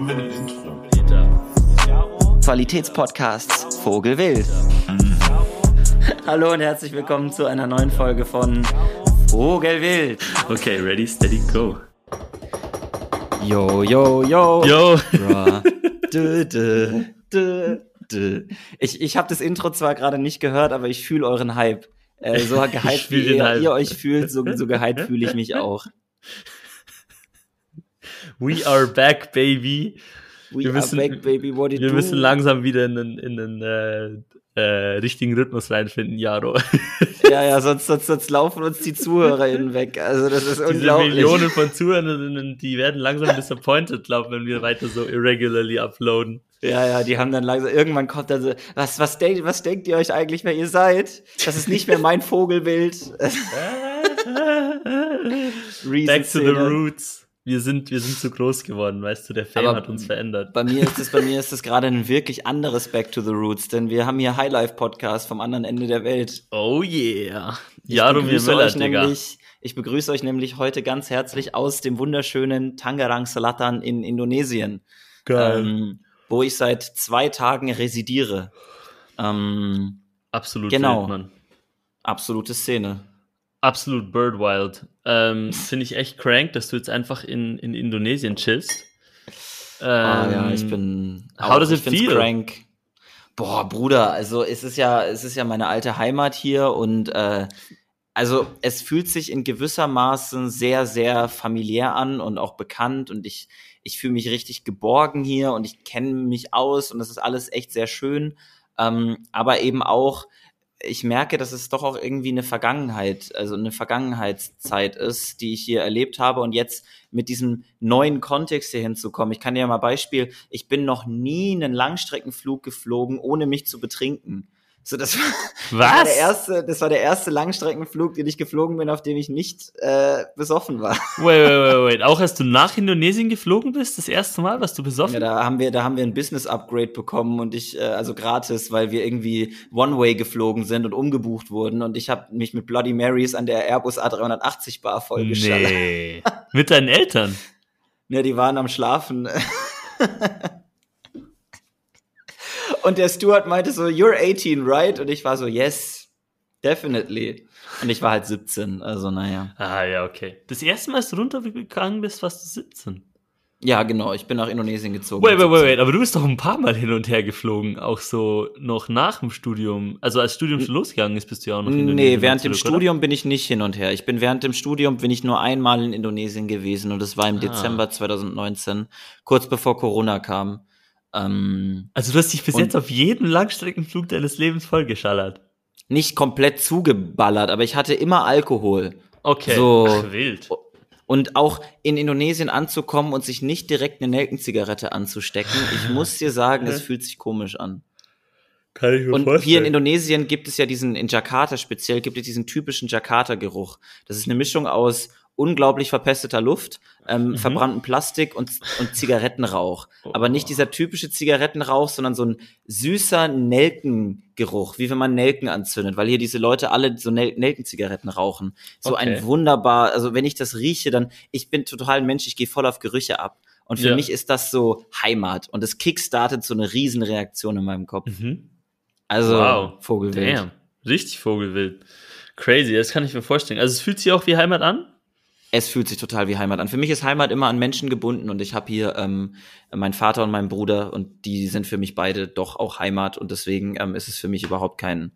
haben wir ein Intro. Qualitätspodcasts Vogelwild. Hallo und herzlich willkommen zu einer neuen Folge von Vogelwild. Okay, ready, steady, go. Yo, yo, yo. Yo. Dö, dö, dö, dö. Ich, ich habe das Intro zwar gerade nicht gehört, aber ich fühle euren Hype. Äh, so gehypt wie ihr, Hype. ihr euch fühlt, so, so gehypt fühle ich mich auch. We are back, baby. We Wir are müssen- back, baby, what Wir do? müssen langsam wieder in den, in den äh, äh, richtigen Rhythmus reinfinden, Jaro. Ja, ja, sonst, sonst, sonst laufen uns die ZuhörerInnen weg. Also das ist Diese unglaublich. Millionen von Zuhörern, die werden langsam disappointed, glaube wenn wir weiter so irregularly uploaden. Ja, ja, die haben dann langsam, irgendwann kommt dann so, was, was, denkt, was denkt ihr euch eigentlich, wer ihr seid? Das ist nicht mehr mein Vogelbild. Back to the roots. Wir sind, wir sind zu groß geworden, weißt du, der Fame Aber hat uns verändert. Bei mir ist es, bei mir ist es gerade ein wirklich anderes Back to the Roots, denn wir haben hier Highlife Podcast vom anderen Ende der Welt. Oh yeah. Ich Jaromir Müller, Digga. nämlich, ich begrüße euch nämlich heute ganz herzlich aus dem wunderschönen Tangerang Selatan in Indonesien, Geil. ähm, wo ich seit zwei Tagen residiere. Ähm, Absolut genau. wild, Mann. absolute Szene. Absolut Bird Wild. Ähm, Finde ich echt crank, dass du jetzt einfach in, in Indonesien chillst. Ähm, Ah ja, ich bin. how does it feel? Crank. Boah, Bruder, also es ist ja, es ist ja meine alte Heimat hier und äh, also es fühlt sich in gewissermaßen sehr, sehr familiär an und auch bekannt und ich, ich fühle mich richtig geborgen hier und ich kenne mich aus und das ist alles echt sehr schön. Ähm, aber eben auch, ich merke, dass es doch auch irgendwie eine Vergangenheit, also eine Vergangenheitszeit ist, die ich hier erlebt habe und jetzt mit diesem neuen Kontext hier hinzukommen. Ich kann dir mal Beispiel, ich bin noch nie einen Langstreckenflug geflogen, ohne mich zu betrinken. So, das war, das war Was? der erste, das war der erste Langstreckenflug, den ich geflogen bin, auf dem ich nicht äh, besoffen war. Wait, wait, wait, wait. Auch als du nach Indonesien geflogen bist, das erste Mal, warst du besoffen? Ja, da haben wir, da haben wir ein Business-Upgrade bekommen und ich, äh, also gratis, weil wir irgendwie One-Way geflogen sind und umgebucht wurden und ich habe mich mit Bloody Marys an der Airbus A380 Bar vollgeschallert. nee. Mit deinen Eltern? Ja, die waren am Schlafen. Und der Steward meinte so, you're 18, right? Und ich war so, yes, definitely. Und ich war halt 17, also naja. Ah, ja, okay. Das erste Mal, als du runtergegangen bist, warst du 17. Ja, genau, ich bin nach Indonesien gezogen. Wait, wait, wait, 17. wait. Aber du bist doch ein paar Mal hin und her geflogen, auch so noch nach dem Studium. Also als Studium schon losgegangen ist, bist du ja auch noch in Nee, Indonesien während dem zurück, oder? Studium bin ich nicht hin und her. Ich bin während dem Studium bin ich nur einmal in Indonesien gewesen und das war im Dezember 2019, kurz bevor Corona kam. Ähm, Also du hast dich bis jetzt auf jeden Langstreckenflug deines Lebens vollgeschallert. nicht komplett zugeballert, aber ich hatte immer Alkohol. Okay. So. Ach, wild. Und auch in Indonesien anzukommen und sich nicht direkt eine Nelkenzigarette anzustecken, ich muss dir sagen, es fühlt sich komisch an. Kann ich mir Und hier in Indonesien gibt es ja diesen, in Jakarta speziell, gibt es diesen typischen Jakarta-Geruch. Das ist eine Mischung aus unglaublich verpesteter Luft, ähm, verbrannten Plastik und, und Zigarettenrauch. Aber nicht dieser typische Zigarettenrauch, sondern so ein süßer Nelkengeruch, wie wenn man Nelken anzündet, weil hier diese Leute alle so Nel Nelkenzigaretten rauchen. So Okay. ein wunderbar, also wenn ich das rieche, dann, ich bin total ein Mensch, ich gehe voll auf Gerüche ab. Und für Ja. mich ist das so Heimat und es kickstartet so eine Riesenreaktion in meinem Kopf. Mhm. Also Wow. Vogelwild. Damn. Richtig Vogelwild. Crazy, das kann ich mir vorstellen. Also es fühlt sich auch wie Heimat an? Es fühlt sich total wie Heimat an. Für mich ist Heimat immer an Menschen gebunden und ich habe hier ähm, meinen Vater und meinen Bruder und die sind für mich beide doch auch Heimat und deswegen ähm, ist es für mich überhaupt kein.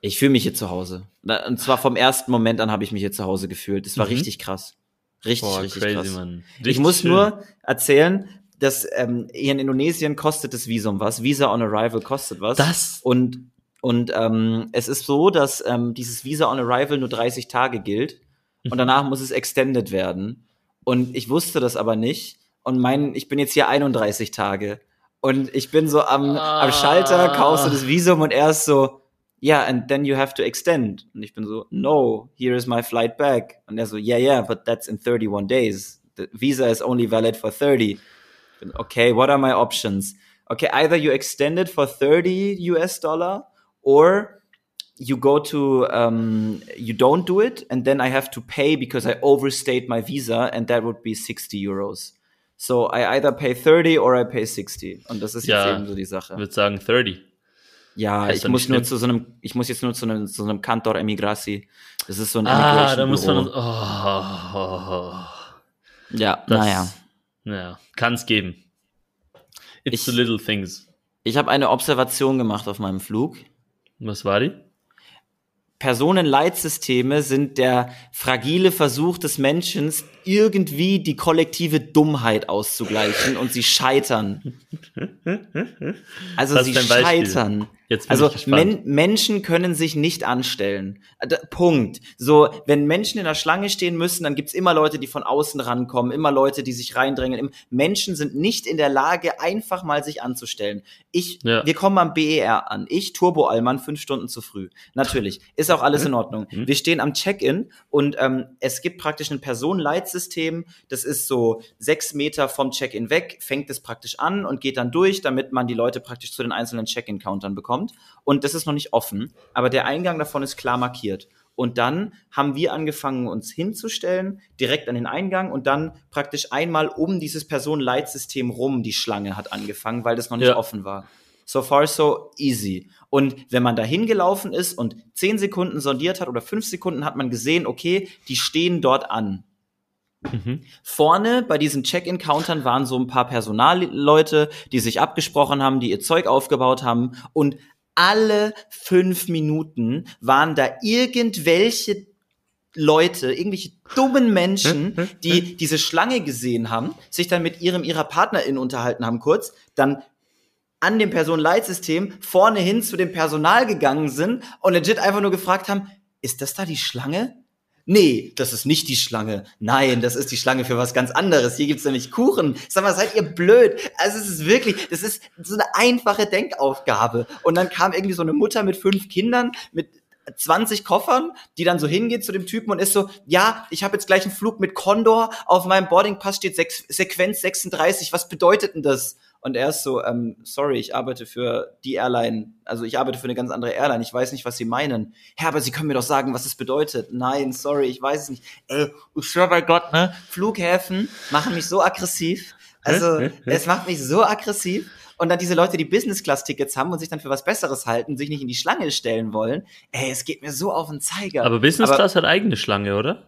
Ich fühle mich hier zu Hause. Und zwar vom ersten Moment an habe ich mich hier zu Hause gefühlt. Es war Mhm. richtig krass. Richtig, Boah, richtig crazy, krass. Mann. ich Richtig muss schön. nur erzählen, dass ähm, hier in Indonesien kostet das Visum was. Visa on Arrival kostet was. Das- Und, und ähm, es ist so, dass ähm, dieses Visa on Arrival nur 30 Tage gilt und danach muss es extended werden. Und ich wusste das aber nicht. Und mein, ich bin jetzt hier 31 Tage. Und ich bin so am, am Schalter, kaufst du das Visum und er ist so, yeah, and then you have to extend. Und ich bin so, no, here is my flight back. Und er so, yeah, yeah, but that's in 31 days. The visa is only valid for 30. Ich bin, okay, what are my options? Okay, either you extend it for 30 US dollar or you go to um, you don't do it and then I have to pay because I overstayed my visa and that would be 60 Euros. So, I either pay 30 or I pay 60. Und das ist Ja. jetzt eben so die Sache. Ich würde sagen 30. Ja, Ist ich muss nur zu so einem, ich muss jetzt nur zu einem, zu einem Cantor Emigrasi. Das ist so ein Ah, da muss man. Immigration-Büro. Oh, Ja, das, naja. Naja, kann es geben. It's Ich- the little things. Ich habe eine Observation gemacht auf meinem Flug. Was war die? Personenleitsysteme sind der fragile Versuch des Menschen, irgendwie die kollektive Dummheit auszugleichen und sie scheitern. Also Was sie scheitern. Also. Men Menschen können sich nicht anstellen. Äh, da- Punkt. So, wenn Menschen in der Schlange stehen müssen, dann gibt's immer Leute, die von außen rankommen, immer Leute, die sich reindrängen. Menschen sind nicht in der Lage, einfach mal sich anzustellen. Ich, Ja. wir kommen am BER an. Ich, Turbo Allmann, fünf Stunden zu früh. Natürlich. Ist auch alles in Ordnung. Mhm. Wir stehen am Check-in und ähm, es gibt praktisch ein Personenleitsystem. Das ist so sechs Meter vom Check-in weg, fängt es praktisch an und geht dann durch, damit man die Leute praktisch zu den einzelnen Check-in-Countern bekommt. Und das ist noch nicht offen, aber der Eingang davon ist klar markiert. Und dann haben wir angefangen, uns hinzustellen, direkt an den Eingang und dann praktisch einmal um dieses Personenleitsystem rum die Schlange hat angefangen, weil das noch nicht Ja. offen war. So far so easy. Und wenn man da hingelaufen ist und zehn Sekunden sondiert hat oder fünf Sekunden, hat man gesehen, okay, die stehen dort an. Mhm. Vorne bei diesen Check-in-Countern waren so ein paar Personalleute, die sich abgesprochen haben, die ihr Zeug aufgebaut haben und alle fünf Minuten waren da irgendwelche Leute, irgendwelche dummen Menschen, die diese Schlange gesehen haben, sich dann mit ihrem ihrer Partnerin unterhalten haben kurz, dann an dem Personenleitsystem vorne hin zu dem Personal gegangen sind und legit einfach nur gefragt haben, ist das da die Schlange? Nee, das ist nicht die Schlange. Nein, das ist die Schlange für was ganz anderes. Hier gibt's nämlich Kuchen. Sag mal, seid ihr blöd? Also es ist wirklich, das ist so eine einfache Denkaufgabe. Und dann kam irgendwie so eine Mutter mit fünf Kindern, mit 20 Koffern, die dann so hingeht zu dem Typen und ist so, ja, ich habe jetzt gleich einen Flug mit Condor, auf meinem Boardingpass steht Sequenz 36, was bedeutet denn das? Und er ist so, ähm, sorry, ich arbeite für die Airline, also ich arbeite für eine ganz andere Airline, ich weiß nicht, was Sie meinen. Herr, aber Sie können mir doch sagen, was es bedeutet. Nein, sorry, ich weiß es nicht. Ey, ich schwör bei Gott, ne? Flughäfen machen mich so aggressiv. Also, es macht mich so aggressiv. Und dann diese Leute, die Business-Class-Tickets haben und sich dann für was Besseres halten, sich nicht in die Schlange stellen wollen. Ey, es geht mir so auf den Zeiger. Aber Business Aber- Class hat eigene Schlange, oder?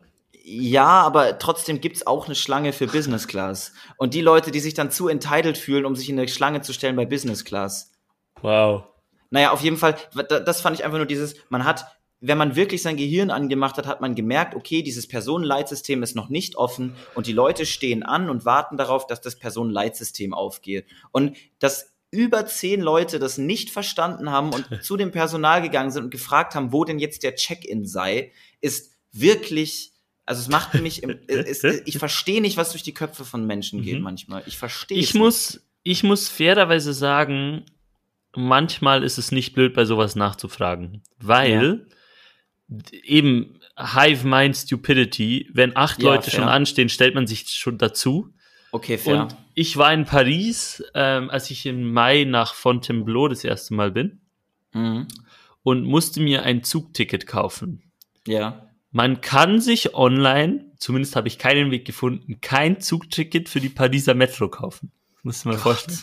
Ja, aber trotzdem gibt's auch eine Schlange für Business Class. Und die Leute, die sich dann zu entitled fühlen, um sich in eine Schlange zu stellen bei Business Class. Wow. Naja, auf jeden Fall, da- das fand ich einfach nur dieses, man hat, wenn man wirklich sein Gehirn angemacht hat, hat man gemerkt, okay, dieses Personenleitsystem ist noch nicht offen und die Leute stehen an und warten darauf, dass das Personenleitsystem aufgeht. Und dass über zehn Leute das nicht verstanden haben und zu dem Personal gegangen sind und gefragt haben, wo denn jetzt der Check-in sei, ist wirklich, also es macht mich, im, es, ich verstehe nicht, was durch die Köpfe von Menschen geht Mhm. manchmal. Ich verstehe Ich muss, ich muss fairerweise sagen, manchmal ist es nicht blöd, bei sowas nachzufragen. Weil eben Hive Mind Stupidity, wenn acht Ja, Leute fair. schon anstehen, stellt man sich schon dazu. Okay, fair. Und ich war in Paris, ähm, als ich im Mai nach Fontainebleau das erste Mal bin mhm. und musste mir ein Zugticket kaufen. Ja. Man kann sich online, zumindest habe ich keinen Weg gefunden, kein Zugticket für die Pariser Metro kaufen. Das dir mal vorstellen.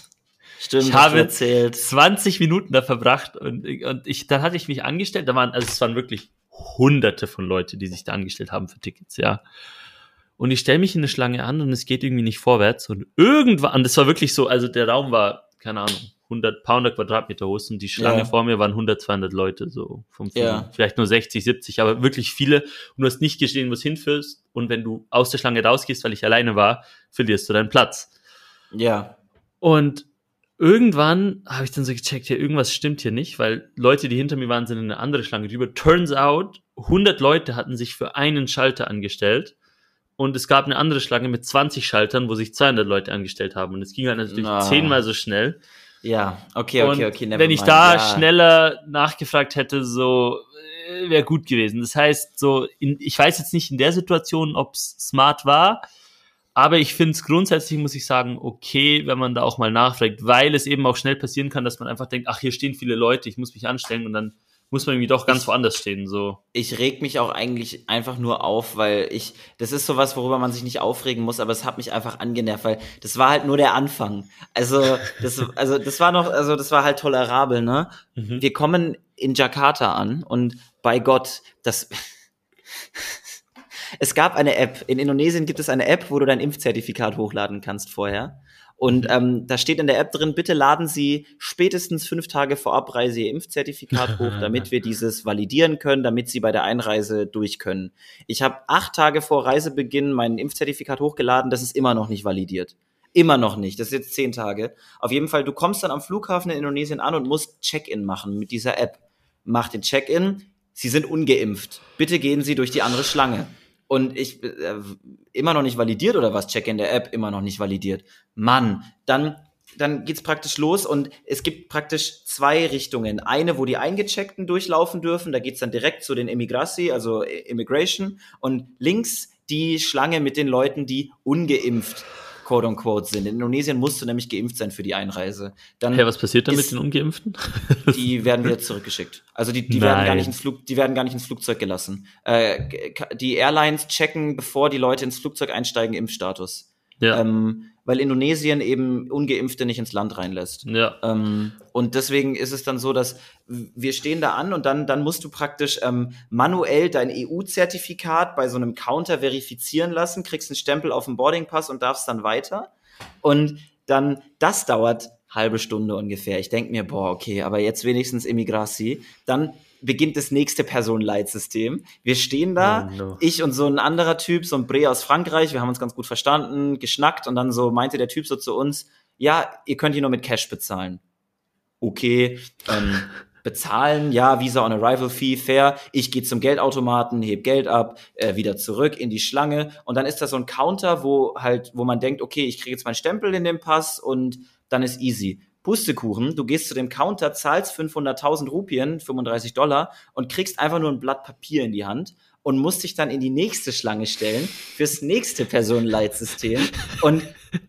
Stimmt, Ich habe erzählt. 20 Minuten da verbracht und, und ich, dann hatte ich mich angestellt, da waren, also es waren wirklich hunderte von Leute, die sich da angestellt haben für Tickets, ja. Und ich stelle mich in eine Schlange an und es geht irgendwie nicht vorwärts und irgendwann, und das war wirklich so, also der Raum war, keine Ahnung, 100 paar hundert Quadratmeter groß und die Schlange Ja. vor mir waren 100, 200 Leute, so vom Film. Ja. Vielleicht nur 60, 70, aber wirklich viele und du hast nicht gesehen, wo es hinführst und wenn du aus der Schlange rausgehst, weil ich alleine war, verlierst du deinen Platz. Ja. Und irgendwann habe ich dann so gecheckt, ja, irgendwas stimmt hier nicht, weil Leute, die hinter mir waren, sind in eine andere Schlange drüber. Turns out, 100 Leute hatten sich für einen Schalter angestellt und es gab eine andere Schlange mit 20 Schaltern, wo sich 200 Leute angestellt haben und es ging halt natürlich Na. zehnmal so schnell. Ja. Okay, okay, und okay. never wenn ich da ja. schneller nachgefragt hätte, so wäre gut gewesen. Das heißt, so in, ich weiß jetzt nicht in der Situation, ob es smart war, aber ich finde es grundsätzlich, muss ich sagen, okay, wenn man da auch mal nachfragt, weil es eben auch schnell passieren kann, dass man einfach denkt, ach, hier stehen viele Leute, ich muss mich anstellen und dann muss man irgendwie doch ganz woanders stehen. So. Ich reg mich auch eigentlich einfach nur auf, weil ich, das ist sowas, worüber man sich nicht aufregen muss, aber es hat mich einfach angenervt, weil das war halt nur der Anfang. Also, das, also das war noch, also das war halt tolerabel, ne? Mhm. Wir kommen in Jakarta an und bei Gott, das. es gab eine App. In Indonesien gibt es eine App, wo du dein Impfzertifikat hochladen kannst vorher. Und ähm, da steht in der App drin, bitte laden Sie spätestens fünf Tage vor Abreise Ihr Impfzertifikat hoch, damit wir dieses validieren können, damit Sie bei der Einreise durch können. Ich habe acht Tage vor Reisebeginn mein Impfzertifikat hochgeladen, das ist immer noch nicht validiert. Immer noch nicht. Das ist jetzt zehn Tage. Auf jeden Fall, du kommst dann am Flughafen in Indonesien an und musst Check-in machen mit dieser App. Mach den Check-in. Sie sind ungeimpft. Bitte gehen Sie durch die andere Schlange. Und ich äh, immer noch nicht validiert oder was? Check-in der App immer noch nicht validiert. Mann, dann dann geht's praktisch los und es gibt praktisch zwei Richtungen. Eine, wo die Eingecheckten durchlaufen dürfen, da geht's dann direkt zu den Immigrassi, also Immigration, und links die Schlange mit den Leuten, die ungeimpft quote unquote sind. In Indonesien musst du nämlich geimpft sein für die Einreise. Dann Hey, was passiert dann mit den Ungeimpften? die werden wieder zurückgeschickt. Also die, die Nein. werden gar nicht ins Flug, die werden gar nicht ins Flugzeug gelassen. Äh, die Airlines checken, bevor die Leute ins Flugzeug einsteigen, Impfstatus. Ja. Ähm, weil Indonesien eben Ungeimpfte nicht ins Land reinlässt. ja. Ähm, und deswegen ist es dann so, dass wir stehen da an und dann, dann musst du praktisch ähm, manuell dein EU-Zertifikat bei so einem Counter verifizieren lassen, kriegst einen Stempel auf dem Boardingpass und darfst dann weiter. Und dann, das dauert halbe Stunde ungefähr. Ich denk mir, boah, okay, aber jetzt wenigstens Immigrasi. Dann beginnt das nächste Personenleitsystem. Wir stehen da, Oh no. ich und so ein anderer Typ, so ein Bre aus Frankreich, wir haben uns ganz gut verstanden, geschnackt und dann so meinte der Typ so zu uns, ja, ihr könnt hier nur mit Cash bezahlen. Okay, ähm, bezahlen, ja, Visa on Arrival Fee, fair. Ich gehe zum Geldautomaten, heb Geld ab, äh, wieder zurück in die Schlange und dann ist da so ein Counter, wo halt, wo man denkt, okay, ich kriege jetzt meinen Stempel in den Pass und dann ist easy. Pustekuchen, du gehst zu dem Counter, zahlst 500.000 Rupien, 35 Dollar und kriegst einfach nur ein Blatt Papier in die Hand und musst dich dann in die nächste Schlange stellen fürs nächste Personenleitsystem. Und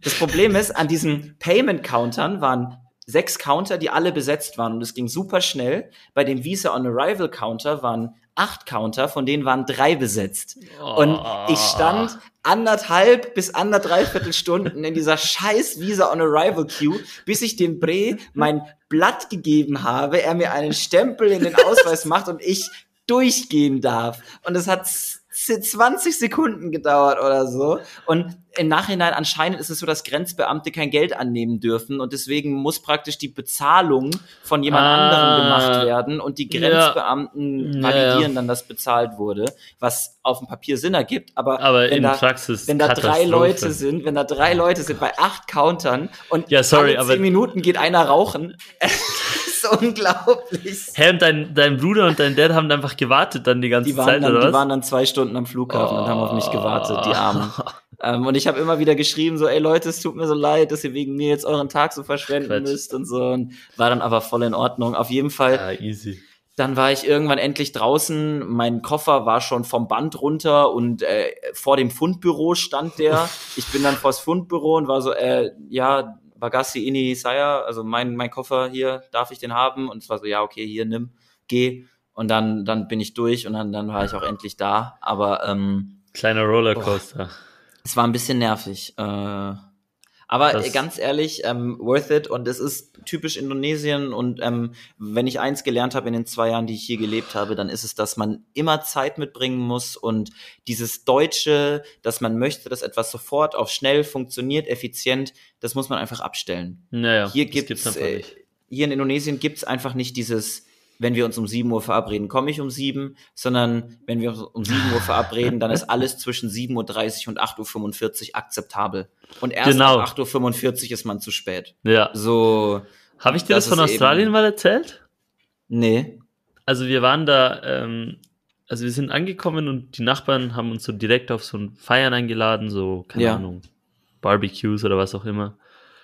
das Problem ist, an diesen Payment-Countern waren sechs Counter, die alle besetzt waren und es ging super schnell. Bei dem Visa on Arrival Counter waren acht Counter, von denen waren drei besetzt. Und ich stand anderthalb bis anderthalb Stunden in dieser scheiß Visa on Arrival Queue, bis ich dem Bre mein Blatt gegeben habe, er mir einen Stempel in den Ausweis macht und ich durchgehen darf. Und es hat 20 Sekunden gedauert oder so. Und im Nachhinein anscheinend ist es so, dass Grenzbeamte kein Geld annehmen dürfen und deswegen muss praktisch die Bezahlung von jemand Ah. anderem gemacht werden und die. Grenzbeamten Ja, validieren ja. dann, dass bezahlt wurde, was auf dem Papier Sinn ergibt, aber, Aber wenn in da, Praxis wenn da drei. Leute sind, wenn da drei Leute sind bei acht Countern und Ja, sorry, zehn Minuten geht einer rauchen, ist unglaublich. Hä, und dein, dein Bruder und dein Dad haben einfach gewartet dann die ganze Die waren, Zeit, dann, oder die was? waren dann zwei Stunden am Flughafen und haben auf mich gewartet, die Armen. Oh. Ähm, und ich habe immer wieder geschrieben, so, ey Leute, es tut mir so leid, dass ihr wegen mir jetzt euren Tag so verschwenden Quatsch. müsst und so. Und war dann aber voll in Ordnung. Auf jeden Fall, Ja, easy. dann war ich irgendwann endlich draußen. Mein Koffer war schon vom Band runter und äh, vor dem Fundbüro stand der. Ich bin dann vors Fundbüro und war so, äh, ja, Bagassi Ini Saya, also mein, mein Koffer hier, darf ich den haben? Und es war so, ja, okay, hier, nimm, geh. Und dann, dann bin ich durch und dann, dann war ich auch endlich da. Aber ähm, Kleiner Rollercoaster. es war ein bisschen nervig. Äh, aber Das- ganz ehrlich, ähm, worth it. Und es ist typisch Indonesien. Und ähm, wenn ich eins gelernt habe in den zwei Jahren, die ich hier gelebt habe, dann ist es, dass man immer Zeit mitbringen muss. Und dieses Deutsche, dass man möchte, dass etwas sofort auch schnell funktioniert, effizient, das muss man einfach abstellen. Naja, Hier gibt's, äh, hier in Indonesien gibt's einfach nicht dieses, wenn wir uns um 7 Uhr verabreden, komme ich um 7, sondern wenn wir uns um 7 Uhr verabreden, dann ist alles zwischen 7.30 Uhr und 8.45 Uhr akzeptabel. Und erst Genau. ab 8.45 Uhr ist man zu spät. Ja. So, Habe ich dir das, das von Australien mal erzählt? nee. Also wir waren da, ähm, also wir sind angekommen und die Nachbarn haben uns so direkt auf so ein Feiern eingeladen, so, keine Ja. Ahnung, Barbecues oder was auch immer.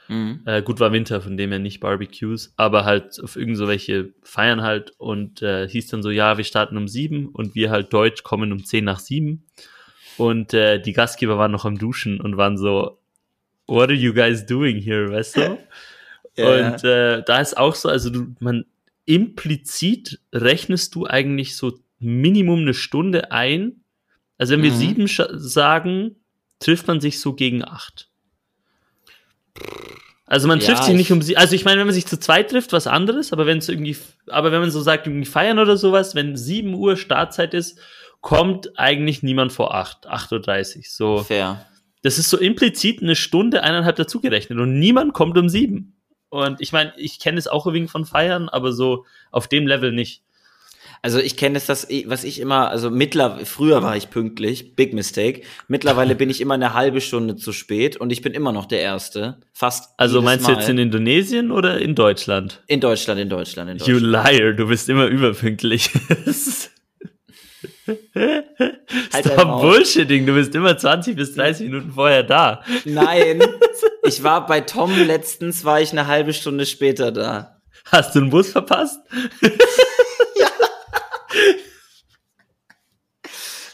Mhm. Äh, gut, war Winter, von dem her nicht Barbecues, aber halt auf irgend so welche Feiern halt und äh, hieß dann so, ja, wir starten um sieben und wir halt Deutsch kommen um zehn nach sieben und äh, die Gastgeber waren noch am Duschen und waren so, what are you guys doing here, weißt du? Und äh, da ist auch so, also du, man, implizit rechnest du eigentlich so Minimum eine Stunde ein. Also wenn wir Mhm. sieben sagen, trifft man sich so gegen acht. Also man Ja, trifft sich nicht ich- um sie. Also ich meine, wenn man sich zu zweit trifft, was anderes, aber wenn es irgendwie, aber wenn man so sagt, irgendwie feiern oder sowas, wenn 7 Uhr Startzeit ist, kommt eigentlich niemand vor 8, 8.30 Uhr. So. Fair. Das ist so implizit eine Stunde, eineinhalb dazugerechnet und niemand kommt um sieben. Und ich meine, ich kenne es auch wenig von Feiern, aber so auf dem Level nicht. Also ich kenne es, das, was ich immer, also mittler, früher war ich pünktlich, big mistake. Mittlerweile bin ich immer eine halbe Stunde zu spät und ich bin immer noch der Erste. Fast. Also meinst du Mal. jetzt in Indonesien oder in Deutschland? in Deutschland, in Deutschland, in You Deutschland. liar, du bist immer überpünktlich. Halt Stop. Bullshitting, du bist immer 20 bis 30 Minuten vorher da. Nein, ich war bei Tom letztens, war ich eine halbe Stunde später da. Hast du einen Bus verpasst?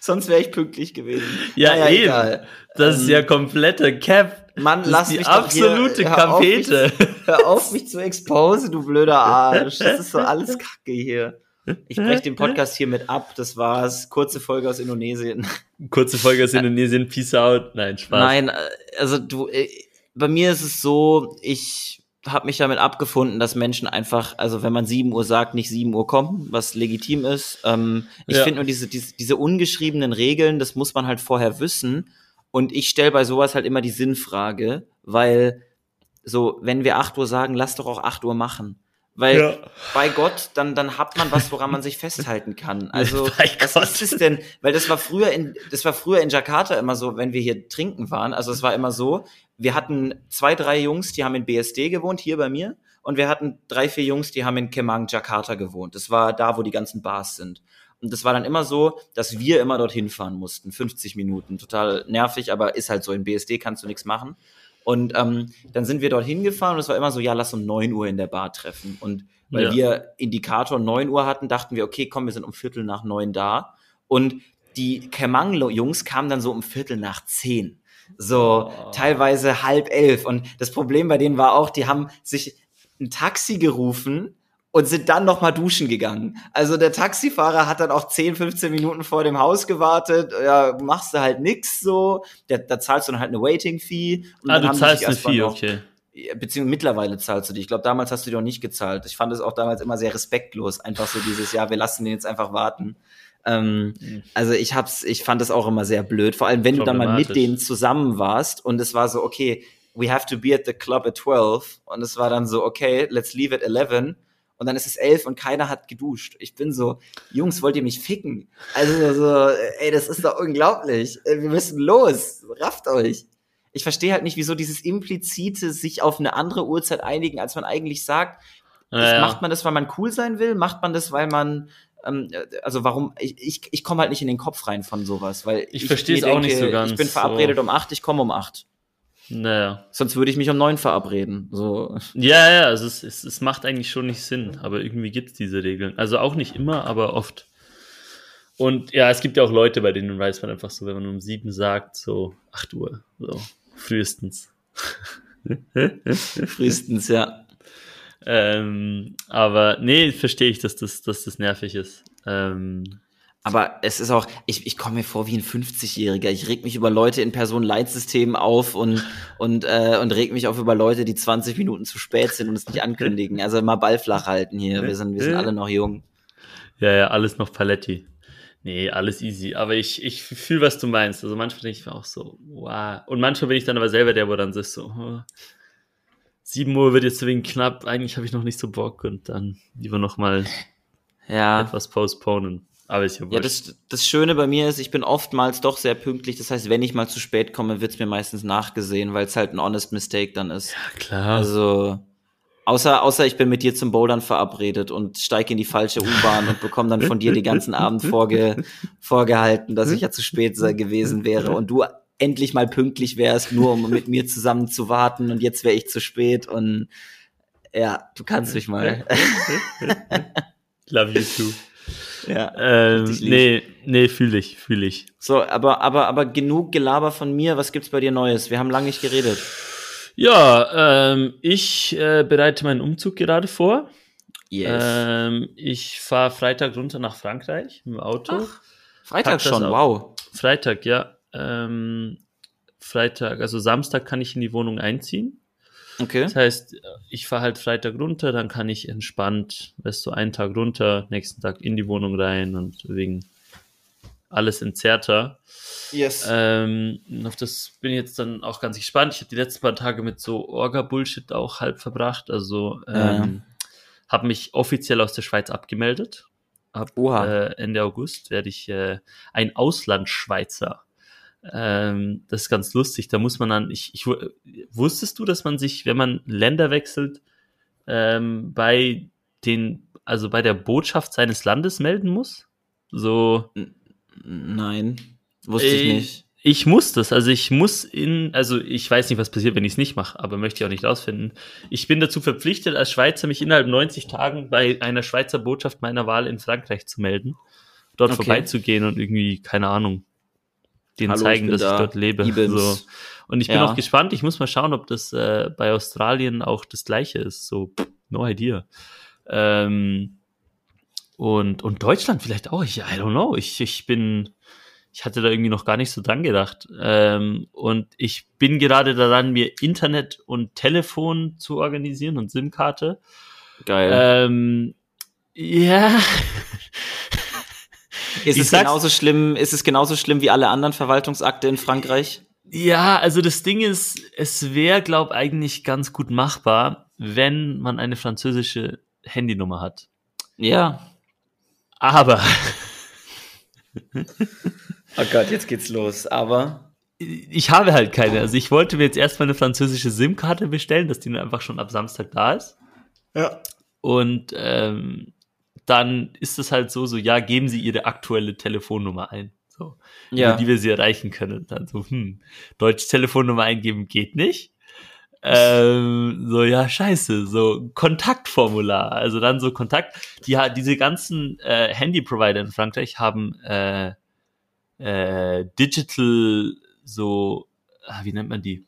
Sonst wäre ich pünktlich gewesen. Ja, Naja, eben. egal. Das ist Ähm, ja kompletter Cap. Mann, lass ist die mich doch hier- absolute hör auf, mich- Kapete. Hör auf, mich zu expose, du blöder Arsch. Das ist so alles Kacke hier. Ich breche den Podcast hiermit ab. Das war's. Kurze Folge aus Indonesien. Kurze Folge aus Indonesien, Peace out. Nein, Spaß. Nein, äh, also du, äh, bei mir ist es so, ich habe mich damit abgefunden, dass Menschen einfach, also wenn man 7 Uhr sagt, nicht 7 Uhr kommen, was legitim ist. Ähm, ich Ja. finde nur diese, diese, diese ungeschriebenen Regeln, das muss man halt vorher wissen. Und ich stelle bei sowas halt immer die Sinnfrage, weil so, wenn wir 8 Uhr sagen, lass doch auch 8 Uhr machen. Weil Ja. bei Gott, dann, dann hat man was, woran man sich festhalten kann. Also, was Gott. ist es denn? Weil das war früher in, das war früher in Jakarta immer so, wenn wir hier trinken waren. Also es war immer so, wir hatten zwei, drei Jungs, die haben in BSD gewohnt, hier bei mir. Und wir hatten drei, vier Jungs, die haben in Kemang, Jakarta gewohnt. Das war da, wo die ganzen Bars sind. Und das war dann immer so, dass wir immer dorthin fahren mussten. 50 Minuten. Total nervig, aber ist halt so. In BSD kannst du nichts machen. Und ähm, dann sind wir dorthin gefahren und es war immer so, ja, lass um 9 Uhr in der Bar treffen. Und weil Ja. wir Indikator 9 Uhr hatten, dachten wir, okay, komm, wir sind um Viertel nach neun da. Und die Kemang-Jungs kamen dann so um Viertel nach zehn. So Oh. teilweise halb elf. Und das Problem bei denen war auch, die haben sich ein Taxi gerufen und sind dann noch mal duschen gegangen. Also der Taxifahrer hat dann auch 10, 15 Minuten vor dem Haus gewartet. Ja, machst du halt nix so. Da, da zahlst du dann halt eine Waiting-Fee. Ah, du zahlst eine Fee, noch- okay. beziehungsweise mittlerweile zahlst du die. Ich glaube, damals hast du die auch nicht gezahlt. Ich fand es auch damals immer sehr respektlos, einfach so dieses, ja, wir lassen den jetzt einfach warten. Ähm, Mhm. also ich hab's, ich fand es auch immer sehr blöd, vor allem wenn du dann mal mit denen zusammen warst und es war so, okay, we have to be at the club at 12 und es war dann so, okay, let's leave at 11 und dann ist es 11 und keiner hat geduscht. Ich bin so, Jungs, wollt ihr mich ficken? Also so, ey, das ist doch unglaublich. Äh, Wir müssen los, rafft euch ich verstehe halt nicht, wieso dieses implizite sich auf eine andere Uhrzeit einigen, als man eigentlich sagt. Das Naja. Macht man das, weil man cool sein will? Macht man das, weil man also warum ich ich, ich komme halt nicht in den Kopf rein von sowas, weil Ich versteh's mir auch nicht so ganz, Ich bin verabredet um acht, ich komme um acht. Naja. Sonst würde ich mich um neun verabreden. So. Ja, ja, also es, es, es macht eigentlich schon nicht Sinn, aber irgendwie gibt's diese Regeln. Also auch nicht immer, aber oft. Und ja, es gibt ja auch Leute, bei denen weiß man einfach so, wenn man um sieben sagt, so 8 Uhr, so frühestens. Frühestens, ja. Ähm, aber nee, verstehe ich, dass das, dass das nervig ist. Ähm, Aber es ist auch, ich, ich komme mir vor wie ein 50-Jähriger. Ich reg mich über Leute in Personenleitsystemen auf und, und, äh, und reg mich auf über Leute, die 20 Minuten zu spät sind und es nicht ankündigen. Also mal Ball flach halten hier. Wir sind, wir sind alle noch jung. ja, ja, alles noch Paletti. Nee, alles easy. Aber ich, ich fühle, was du meinst. Also manchmal denke ich mir auch so, wow. Und manchmal bin ich dann aber selber der, wo dann ist so, oh, 7 Uhr wird jetzt wegen knapp, eigentlich habe ich noch nicht so Bock und dann lieber nochmal Ja. etwas postponen. Aber ist ja. Ja, das, das Schöne bei mir ist, ich bin oftmals doch sehr pünktlich. Das heißt, wenn ich mal zu spät komme, wird's mir meistens nachgesehen, weil es halt ein honest mistake dann ist. klar. Also, außer, außer ich bin mit dir zum Bouldern verabredet und steige in die falsche U-Bahn und bekomme dann von dir den ganzen Abend vorge, vorgehalten, dass ich ja zu spät gewesen wäre und du endlich mal pünktlich wärst, nur um mit mir zusammen zu warten und jetzt wäre ich zu spät und ja, du kannst mich mal. Love you too. ja. Ähm, nee, nee, fühle ich, fühle ich. So, aber, aber, aber genug Gelaber von mir. Was gibt's bei dir Neues? Wir haben lange nicht geredet. Ja, ähm, ich äh, bereite meinen Umzug gerade vor. Yes. Ähm, ich fahre Freitag runter nach Frankreich mit dem Auto. Ach, Freitag schon, wow. Freitag, ja. Ähm, Freitag, also Samstag kann ich in die Wohnung einziehen. Okay. Das heißt, ich fahre halt Freitag runter, dann kann ich entspannt, weißt du, einen Tag runter, nächsten Tag in die Wohnung rein und wegen alles entzerrter. Yes. Ähm, auf das bin ich jetzt dann auch ganz gespannt. Ich habe die letzten paar Tage mit so Orga-Bullshit auch halb verbracht. Also ähm, habe mich offiziell aus der Schweiz abgemeldet. Ab äh, Ende August werde ich äh, ein Auslandschweizer. Ähm, das ist ganz lustig. Da muss man dann, ich, ich wu- wusstest du, dass man sich, wenn man Länder wechselt, ähm, bei den, also bei der Botschaft seines Landes melden muss? So, Nein. Wusste Äh, ich nicht. Ich muss das, also ich muss in, also ich weiß nicht, was passiert, wenn ich es nicht mache, aber möchte ich auch nicht rausfinden. Ich bin dazu verpflichtet, als Schweizer mich innerhalb 90 Tagen bei einer Schweizer Botschaft meiner Wahl in Frankreich zu melden, dort Okay. vorbeizugehen und irgendwie, keine Ahnung, denen Hallo, ich zeigen, bin dass da. ich dort lebe. So. Und ich bin Ja. auch gespannt, ich muss mal schauen, ob das äh, bei Australien auch das gleiche ist. So, pff, no idea. Ähm, und, und Deutschland vielleicht auch. Ich, I don't know. Ich, ich bin, ich hatte da irgendwie noch gar nicht so dran gedacht. Ähm, und ich bin gerade daran, mir Internet und Telefon zu organisieren und SIM-Karte. Geil. Ähm, ja. ist, ich es genauso schlimm, ist es genauso schlimm wie alle anderen Verwaltungsakte in Frankreich? Ja, also das Ding ist, es wäre, glaube eigentlich ganz gut machbar, wenn man eine französische Handynummer hat. Ja. Aber Oh Gott, jetzt geht's los. Aber. ich habe halt keine. Also ich wollte mir jetzt erstmal eine französische SIM-Karte bestellen, dass die dann einfach schon ab Samstag da ist. Ja. Und ähm, dann ist es halt so, so, ja, geben Sie Ihre aktuelle Telefonnummer ein. So, Ja. über die wir sie erreichen können. Dann so, hm, deutsche Telefonnummer eingeben geht nicht. Ähm, so, ja, scheiße, so Kontaktformular. Also dann so Kontakt. Die, diese ganzen äh, Handy-Provider in Frankreich haben äh, äh, Digital, so, ah, wie nennt man die?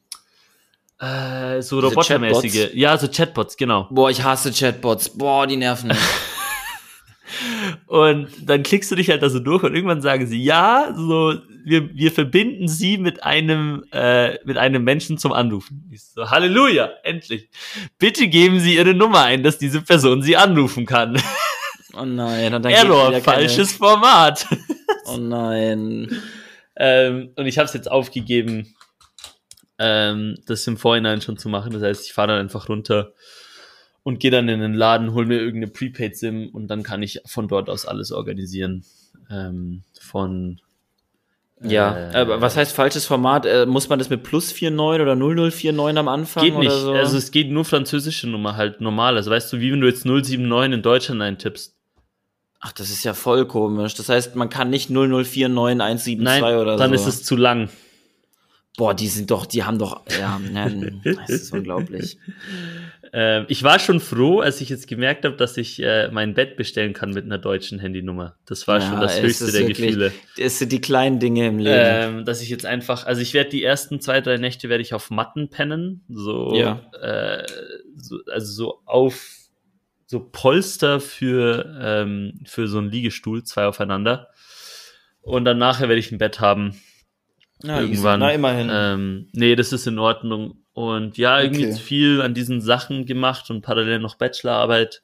Äh, so robotermäßige. Ja, so Chatbots, genau. Boah, ich hasse Chatbots. Boah, die nerven. Und dann klickst du dich halt da so durch und irgendwann sagen sie, ja, so, wir, wir verbinden sie mit einem, äh, mit einem Menschen zum Anrufen. Ich so, Halleluja, endlich. Bitte geben Sie Ihre Nummer ein, dass diese Person Sie anrufen kann. Oh nein, und dann Error, wieder keine- falsches Format. Oh nein. ähm, und ich habe es jetzt aufgegeben, ähm, das im Vorhinein schon zu machen. Das heißt, ich fahre dann einfach runter und gehe dann in den Laden, hol mir irgendeine Prepaid-SIM und dann kann ich von dort aus alles organisieren. Ähm, von Ja, äh, was heißt falsches Format? Äh, muss man das mit plus 49 oder 0049 am Anfang Geht nicht. so? Also es geht nur französische Nummer halt normal. Also weißt du, wie wenn du jetzt 079 in Deutschland eintippst. Ach, das ist ja voll komisch. Das heißt, man kann nicht 0049172 Nein, oder dann so. ist es zu lang. Boah, die sind doch, die haben doch, ja, das ist unglaublich. Ähm, ich war schon froh, als ich jetzt gemerkt habe, dass ich äh, mein Bett bestellen kann mit einer deutschen Handynummer. Das war Ja, schon das höchste der wirklich- Gefühle. Es sind die kleinen Dinge im Leben. Ähm, dass ich jetzt einfach, also ich werde die ersten zwei, drei Nächte werde ich auf Matten pennen, so, Ja. äh, so also so auf so Polster für ähm, für so einen Liegestuhl, zwei aufeinander. Und dann nachher werde ich ein Bett haben. Na, irgendwann. Na, immerhin. Ähm, nee, das ist in Ordnung. Und ja, irgendwie Okay. viel an diesen Sachen gemacht und parallel noch Bachelorarbeit.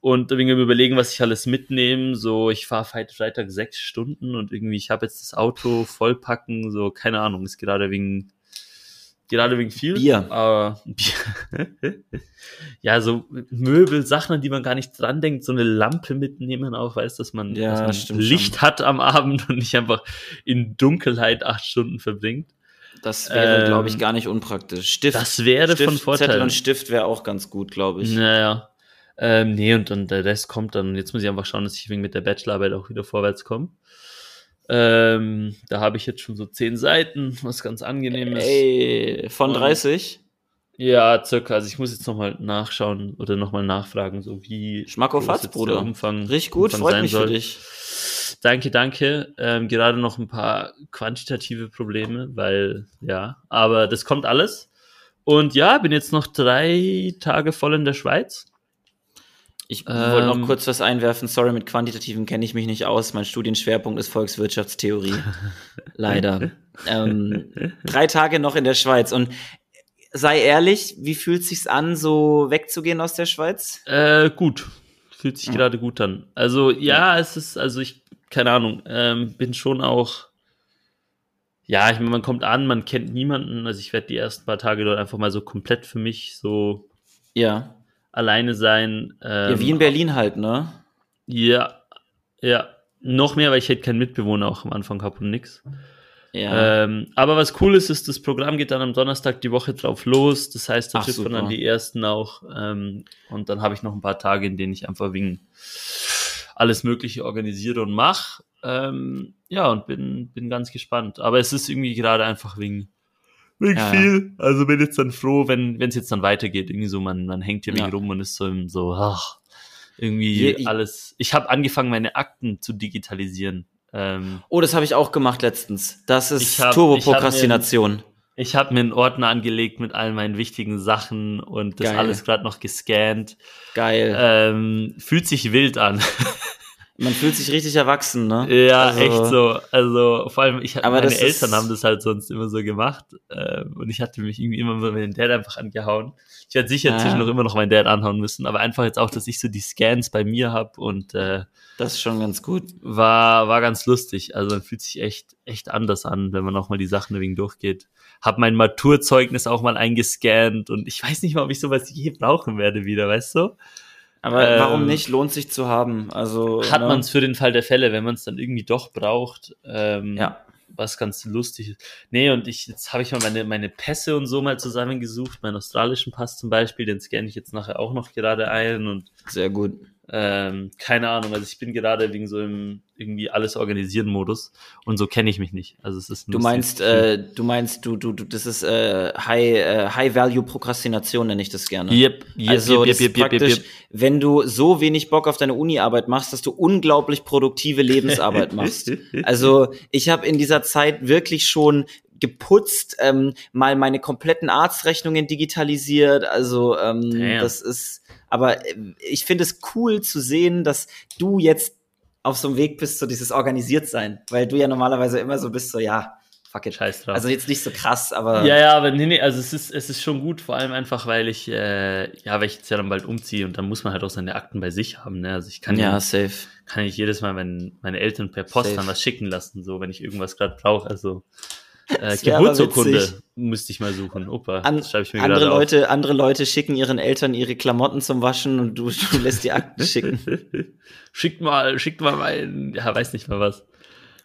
Und irgendwie am überlegen, was ich alles mitnehme. So, ich fahre Freitag sechs Stunden und irgendwie, ich habe jetzt das Auto vollpacken, so, keine Ahnung, ist gerade wegen, gerade wegen viel. Bier. Aber Bier. ja, so Möbel, Sachen, an die man gar nicht dran denkt, so eine Lampe mitnehmen auch, weißt, dass man, Ja, dass man Licht hat am Abend und nicht einfach in Dunkelheit acht Stunden verbringt. Das wäre, ähm, glaube ich, gar nicht unpraktisch. Stift. Das wäre Stift, von Vorteil. Zettel und Stift wäre auch ganz gut, glaube ich. Naja. Ähm, nee, und, und der Rest kommt dann. Und jetzt muss ich einfach schauen, dass ich wegen mit der Bachelorarbeit auch wieder vorwärts komme. Ähm, da habe ich jetzt schon so zehn Seiten, was ganz angenehm ist. Ey, von Und- 30? Ja, circa. Also ich muss jetzt nochmal nachschauen oder nochmal nachfragen, so wie Schmack auf Hatz, Bruder. der Umfang, Richtig gut, Umfang freut sein mich für soll. Danke, danke. Ähm, gerade noch ein paar quantitative Probleme, weil ja, aber das kommt alles. Und ja, bin jetzt noch drei Tage voll in der Schweiz. Ich wollte noch kurz was einwerfen. Sorry, mit Quantitativen kenne ich mich nicht aus. Mein Studienschwerpunkt ist Volkswirtschaftstheorie. Leider. ähm, drei Tage noch in der Schweiz. Und sei ehrlich, wie fühlt sich's an, so wegzugehen aus der Schweiz? Äh, gut. Fühlt sich ja. gerade gut an. Also ja, ja, es ist, also ich, keine Ahnung, ähm, bin schon auch. Ja, ich meine, man kommt an, man kennt niemanden. Also ich werde die ersten paar Tage dort einfach mal so komplett für mich so ja alleine sein. Ähm, ja, wie in Berlin halt, ne? Ja, ja. Noch mehr, weil ich halt keinen Mitbewohner auch am Anfang habe und nix. Ja. Ähm, aber was cool ist, ist, das Programm geht dann am Donnerstag die Woche drauf los. Das heißt, da trifft man dann die ersten auch. Ähm, und dann habe ich noch ein paar Tage, in denen ich einfach wegen alles Mögliche organisiere und mache. Ähm, ja, und bin, bin ganz gespannt. Aber es ist irgendwie gerade einfach wegen Wirklich ja. viel. Also bin jetzt dann froh, wenn es jetzt dann weitergeht. Irgendwie so, man, man hängt hier ja. rum und ist so, im, so ach, irgendwie Je, alles. Ich habe angefangen, meine Akten zu digitalisieren. Ähm, oh, das habe ich auch gemacht letztens. Das ist Turbo-Prokrastination. Ich habe mir einen Ordner angelegt mit all meinen wichtigen Sachen und das Geil. alles gerade noch gescannt. Geil. Ähm, fühlt sich wild an. Man fühlt sich richtig erwachsen, ne? Ja, also, echt so. Also vor allem, ich aber meine Eltern haben das halt sonst immer so gemacht äh, und ich hatte mich irgendwie immer mit meinem Dad einfach angehauen. Ich werde sicher ja. zwischendurch immer noch meinen Dad anhauen müssen, aber einfach jetzt auch, dass ich so die Scans bei mir habe und äh, das ist schon ganz gut. War war ganz lustig. Also man fühlt sich echt echt anders an, wenn man auch mal die Sachen wegen durchgeht. Hab mein Maturzeugnis auch mal eingescannt und ich weiß nicht mal, ob ich sowas je brauchen werde wieder, weißt du? Aber ähm, warum nicht? Lohnt sich zu haben. Also hat ne? man es für den Fall der Fälle, wenn man es dann irgendwie doch braucht. Ähm, ja. Was ganz lustig ist. Nee, und ich, jetzt habe ich mal meine, meine Pässe und so mal zusammengesucht, meinen australischen Pass zum Beispiel, den scanne ich jetzt nachher auch noch gerade ein und. Sehr gut. Ähm, keine Ahnung, also ich bin gerade wegen so im irgendwie alles organisieren Modus und so kenne ich mich nicht. Also es ist Du meinst, äh, du meinst, du, du, du, das ist äh, High, äh, High Value Prokrastination nenne ich das gerne. Yep, yep, also yep, yep, praktisch, yep, yep. wenn du so wenig Bock auf deine Uni-Arbeit machst, dass du unglaublich produktive Lebensarbeit machst. also ich habe in dieser Zeit wirklich schon geputzt, ähm, mal meine kompletten Arztrechnungen digitalisiert. Also ähm, das ist aber äh, ich finde es cool zu sehen, dass du jetzt auf so einem Weg bist, so dieses Organisiertsein, weil du ja normalerweise immer so bist, so ja, fuck it. Scheiß drauf. Also jetzt nicht so krass, aber. Ja, ja, aber nee, nee, also es ist, es ist schon gut, vor allem einfach, weil ich, äh, ja, weil ich jetzt ja dann bald umziehe und dann muss man halt auch seine Akten bei sich haben, ne? Also ich kann ja, safe. Kann ich jedes Mal mein, meine Eltern per Post safe. dann was schicken lassen, so, wenn ich irgendwas gerade brauche, also. Äh, Geburtsurkunde müsste ich mal suchen. Opa, An, ich mir andere Leute, auf. andere Leute schicken ihren Eltern ihre Klamotten zum Waschen und du, du lässt die Akten schicken. schickt mal, schickt mal mein, ja, weiß nicht mal was.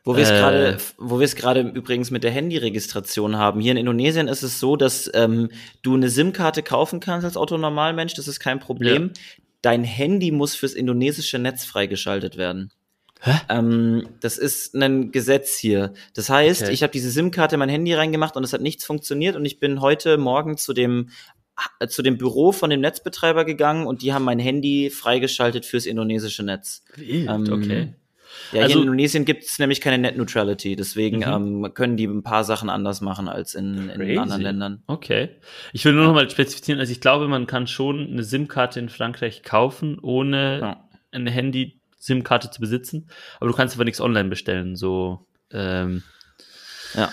Wo wir es äh, gerade, wo wir es gerade übrigens mit der Handyregistration haben. Hier in Indonesien ist es so, dass ähm, du eine SIM-Karte kaufen kannst als Autonormalmensch. Das ist kein Problem. Ja. Dein Handy muss fürs indonesische Netz freigeschaltet werden. Ähm, das ist ein Gesetz hier. Das heißt, okay. ich habe diese SIM-Karte in mein Handy reingemacht und es hat nichts funktioniert und ich bin heute Morgen zu dem äh, zu dem Büro von dem Netzbetreiber gegangen und die haben mein Handy freigeschaltet fürs indonesische Netz. Ähm, okay. Ja, also, hier in Indonesien gibt es nämlich keine Net Neutrality, deswegen mhm. ähm, können die ein paar Sachen anders machen als in, in anderen Ländern. Okay. Ich will nur noch mal spezifizieren, also ich glaube, man kann schon eine SIM-Karte in Frankreich kaufen, ohne ja. ein Handy SIM-Karte zu besitzen, aber du kannst aber nichts online bestellen. So, ähm, ja.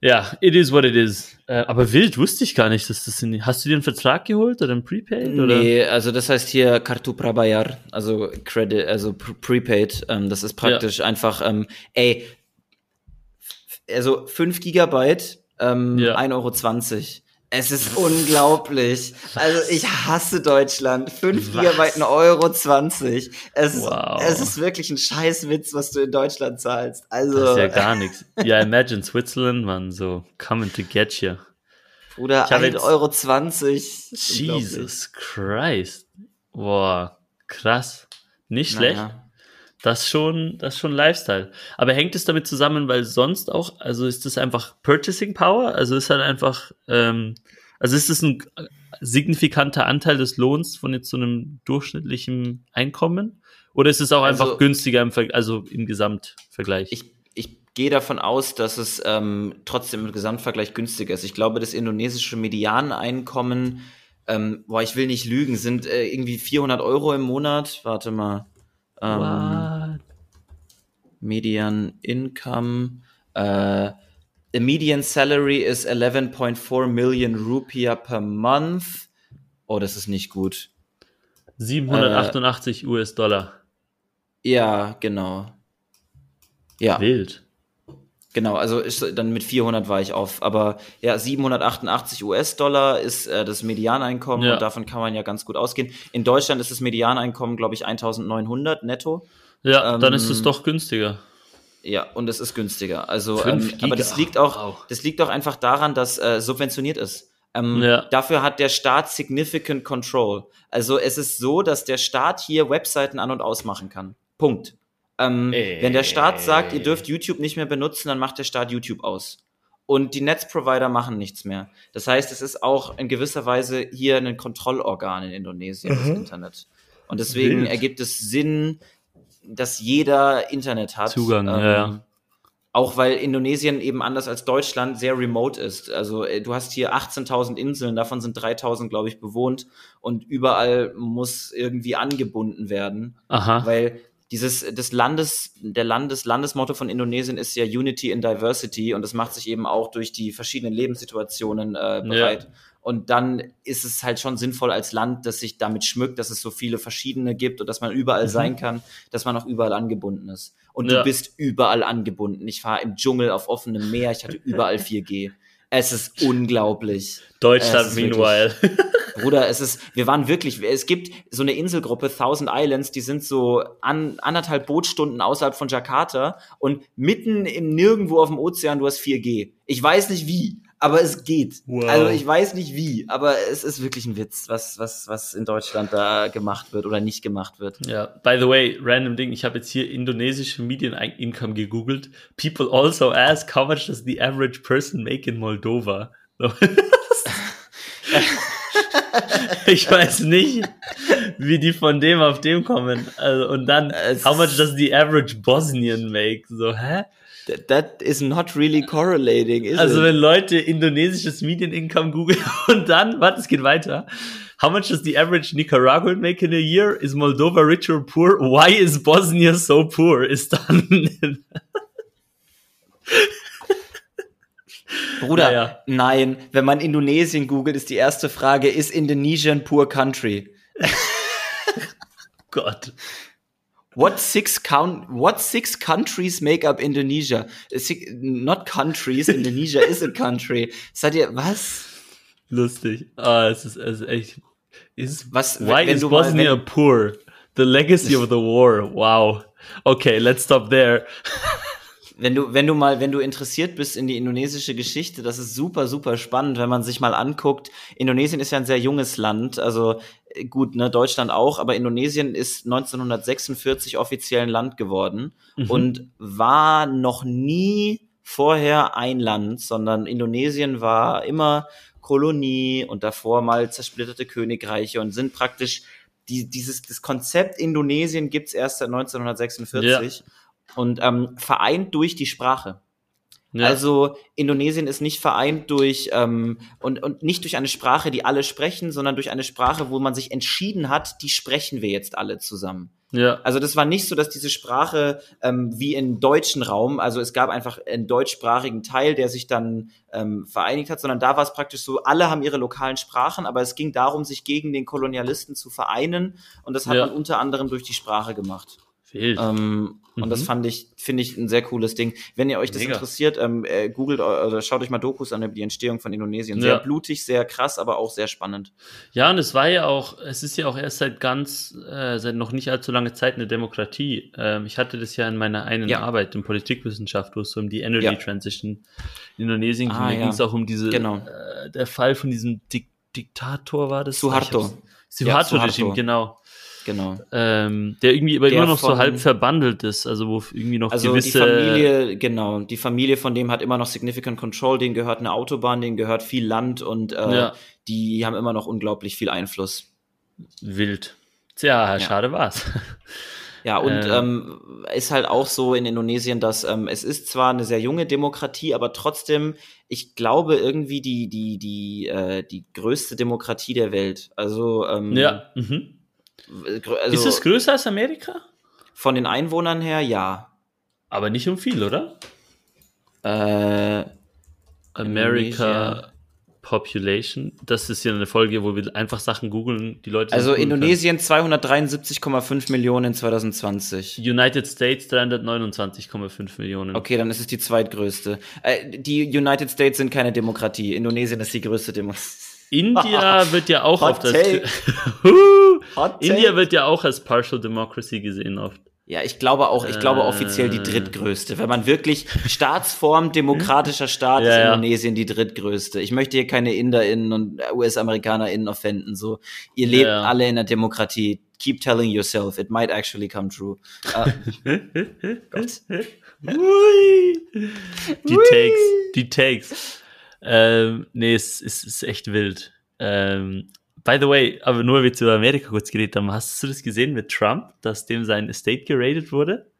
Ja, it is what it is. Äh, aber wild wusste ich gar nicht, dass das in, Hast du dir einen Vertrag geholt oder ein Prepaid? Oder? Nee, also das heißt hier Kartu Prabayar, also Credit, also Prepaid. Ähm, das ist praktisch ja. einfach, ähm, ey, also 5 Gigabyte, ähm, ja. 1,20 Euro. Es ist unglaublich. Also ich hasse Deutschland. 5 Gigabyte, 1,20 Euro. 20. Es, wow. es ist wirklich ein Scheißwitz, was du in Deutschland zahlst. Also, das ist ja gar nichts. Ja, imagine Switzerland, man, so coming to get you. Oder 1,20 Euro. 20. Jesus Christ. Boah, krass. Nicht schlecht. Naja. Das schon, das schon Lifestyle. Aber hängt es damit zusammen, weil sonst auch, also ist das einfach Purchasing Power? Also ist halt einfach, ähm, also ist das ein signifikanter Anteil des Lohns von jetzt so einem durchschnittlichen Einkommen? Oder ist es auch also, einfach günstiger im, Ver also im Gesamtvergleich? Ich, ich gehe davon aus, dass es ähm, trotzdem im Gesamtvergleich günstiger ist. Ich glaube, das indonesische Medianeinkommen ähm, boah, ich will nicht lügen, sind äh, irgendwie 400 Euro im Monat. Warte mal. Ähm? Median Income. Äh, the median salary is 11.4 million Rupiah per month. Oh, das ist nicht gut. 788 US-Dollar. Ja, genau. Ja, Wild. Genau. Also ist, dann mit 400 war ich auf. Aber ja, 788 US-Dollar ist äh, das Medianeinkommen Ja. und davon kann man ja ganz gut ausgehen. In Deutschland ist das Medianeinkommen, glaube ich, 1900 netto. Ja, dann ist Ähm, es doch günstiger. Ja, und es ist günstiger. Also, ähm, aber das liegt auch, das liegt auch einfach daran, dass äh, subventioniert ist. Ähm, Ja. Dafür hat der Staat significant control. Also es ist so, dass der Staat hier Webseiten an und ausmachen kann. Punkt. Ähm, Äh. Wenn der Staat sagt, ihr dürft YouTube nicht mehr benutzen, dann macht der Staat YouTube aus. Und die Netzprovider machen nichts mehr. Das heißt, es ist auch in gewisser Weise hier ein Kontrollorgan in Indonesien, das Internet. Und deswegen Wild. ergibt es Sinn, dass jeder Internet hat. Zugang, ja, ja. Auch weil Indonesien eben anders als Deutschland sehr remote ist. Also äh, du hast hier 18.000 Inseln, davon sind 3.000, glaube ich, bewohnt und überall muss irgendwie angebunden werden, Aha. weil dieses des Landes der Landes Landesmotto von Indonesien ist ja Unity in Diversity und das macht sich eben auch durch die verschiedenen Lebenssituationen äh, bereit. Und dann ist es halt schon sinnvoll als Land, das sich damit schmückt, dass es so viele verschiedene gibt und dass man überall sein kann, dass man auch überall angebunden ist. Und Ja. du bist überall angebunden. Ich fahre im Dschungel auf offenem Meer, ich hatte überall 4G. Es ist unglaublich. Deutschland, ist meanwhile. Bruder, es ist, wir waren wirklich, es gibt so eine Inselgruppe, Thousand Islands, die sind so an, anderthalb Bootstunden außerhalb von Jakarta und mitten im Nirgendwo auf dem Ozean, du hast 4G. Ich weiß nicht wie, aber es geht. Wow. Also ich weiß nicht wie, aber es ist wirklich ein Witz, was, was, was in Deutschland da gemacht wird oder nicht gemacht wird. Ja, by the way, random Ding, ich habe jetzt hier indonesische Median Income gegoogelt. People also ask, how much does the average person make in Moldova? Ich weiß nicht, wie die von dem auf dem kommen. Also, und dann, how much does the average Bosnian make? So, hä? That, is not really correlating, is Also it? wenn Leute indonesisches Median Income googeln und dann, warte, es geht weiter. How much does the average Nicaraguan make in a year? Is Moldova rich or poor? Why is Bosnia so poor? Ist dann Bruder, Naja. nein, wenn man Indonesien googelt, ist die erste Frage, ist Indonesian poor country? Gott. What six count? What six countries make up Indonesia? Six, not countries. Indonesia is a country. Seid ihr was? Lustig. Ah, es ist, es ist echt. Ist, Was? why is du mal- Bosnia poor? The legacy of the war. Wow. Okay, let's stop there. Wenn du, wenn du mal, wenn du interessiert bist in die indonesische Geschichte, das ist super, super spannend, wenn man sich mal anguckt. Indonesien ist ja ein sehr junges Land, also gut, ne, Deutschland auch, aber Indonesien ist 1946 offiziell ein Land geworden und war noch nie vorher ein Land, sondern Indonesien war immer Kolonie und davor mal zersplitterte Königreiche und sind praktisch die, dieses das Konzept Indonesien gibt's erst seit 1946 und ähm, vereint durch die Sprache. Ja. Also Indonesien ist nicht vereint durch ähm, und, und nicht durch eine Sprache, die alle sprechen, sondern durch eine Sprache, wo man sich entschieden hat, die sprechen wir jetzt alle zusammen. ja. Also das war nicht so, dass diese Sprache ähm, wie im deutschen Raum, also es gab einfach einen deutschsprachigen Teil, der sich dann ähm, vereinigt hat, sondern da war es praktisch so, alle haben ihre lokalen Sprachen, aber es ging darum, sich gegen den Kolonialisten zu vereinen und das hat Ja. man unter anderem durch die Sprache gemacht. Wild. Ähm, Und das Mhm. fand ich, finde ich, ein sehr cooles Ding. Wenn ihr euch das Mega. interessiert, ähm, äh, googelt oder schaut euch mal Dokus an über die Entstehung von Indonesien. Sehr Ja. blutig, sehr krass, aber auch sehr spannend. Ja, und es war ja auch, es ist ja auch erst seit ganz, äh, seit noch nicht allzu lange Zeit eine Demokratie. Ähm, ich hatte das ja in meiner einen Ja. Arbeit in Politikwissenschaft, wo es so um die Energy Ja. Transition in Indonesien ging. Ah, da ging es auch um diese, Genau. äh, der Fall von diesem Dik Diktator war das? Suharto. Suharto-Regime, Suharto. genau. Genau. Ähm, der irgendwie aber Der immer noch so von- halb verbandelt ist, also wo irgendwie noch Also die gewisse. Familie, genau, die Familie von dem hat immer noch significant control, denen gehört eine Autobahn, denen gehört viel Land und äh, Ja. die haben immer noch unglaublich viel Einfluss. Wild. Tja, Ja. schade war's. Ja, und Ähm. ähm, ist halt auch so in Indonesien, dass ähm, es ist zwar eine sehr junge Demokratie, aber trotzdem, ich glaube irgendwie die die die äh, die größte Demokratie der Welt. Also, ähm, Ja. Mhm. Also ist es größer als Amerika? von den Einwohnern her, ja. Aber nicht um viel, oder? Äh, America Population. Das ist ja eine Folge, wo wir einfach Sachen googeln, die Leute. also. Indonesien 273,5 Millionen in 2020. United States 329,5 Millionen. Okay, dann ist es die zweitgrößte. Äh, die United States sind keine Demokratie. Indonesien ist die größte Demokratie. India wird ja auch Hot oft als take. Take. India wird ja auch als Partial Democracy gesehen oft. Ja, ich glaube auch, ich glaube Äh. offiziell die drittgrößte. Wenn man wirklich Staatsform demokratischer Staat Ja, ist. Indonesien die drittgrößte. Ich möchte hier keine InderInnen und US-AmerikanerInnen offenden. So, ihr lebt Ja. alle in der Demokratie. Keep telling yourself, it might actually come true. Äh, Gott. Die Takes, die Takes. Ähm, nee, es, es ist echt wild. Ähm, by the way, aber nur weil wir zu Amerika kurz geredet haben, hast du das gesehen mit Trump, dass dem sein Estate geradet wurde?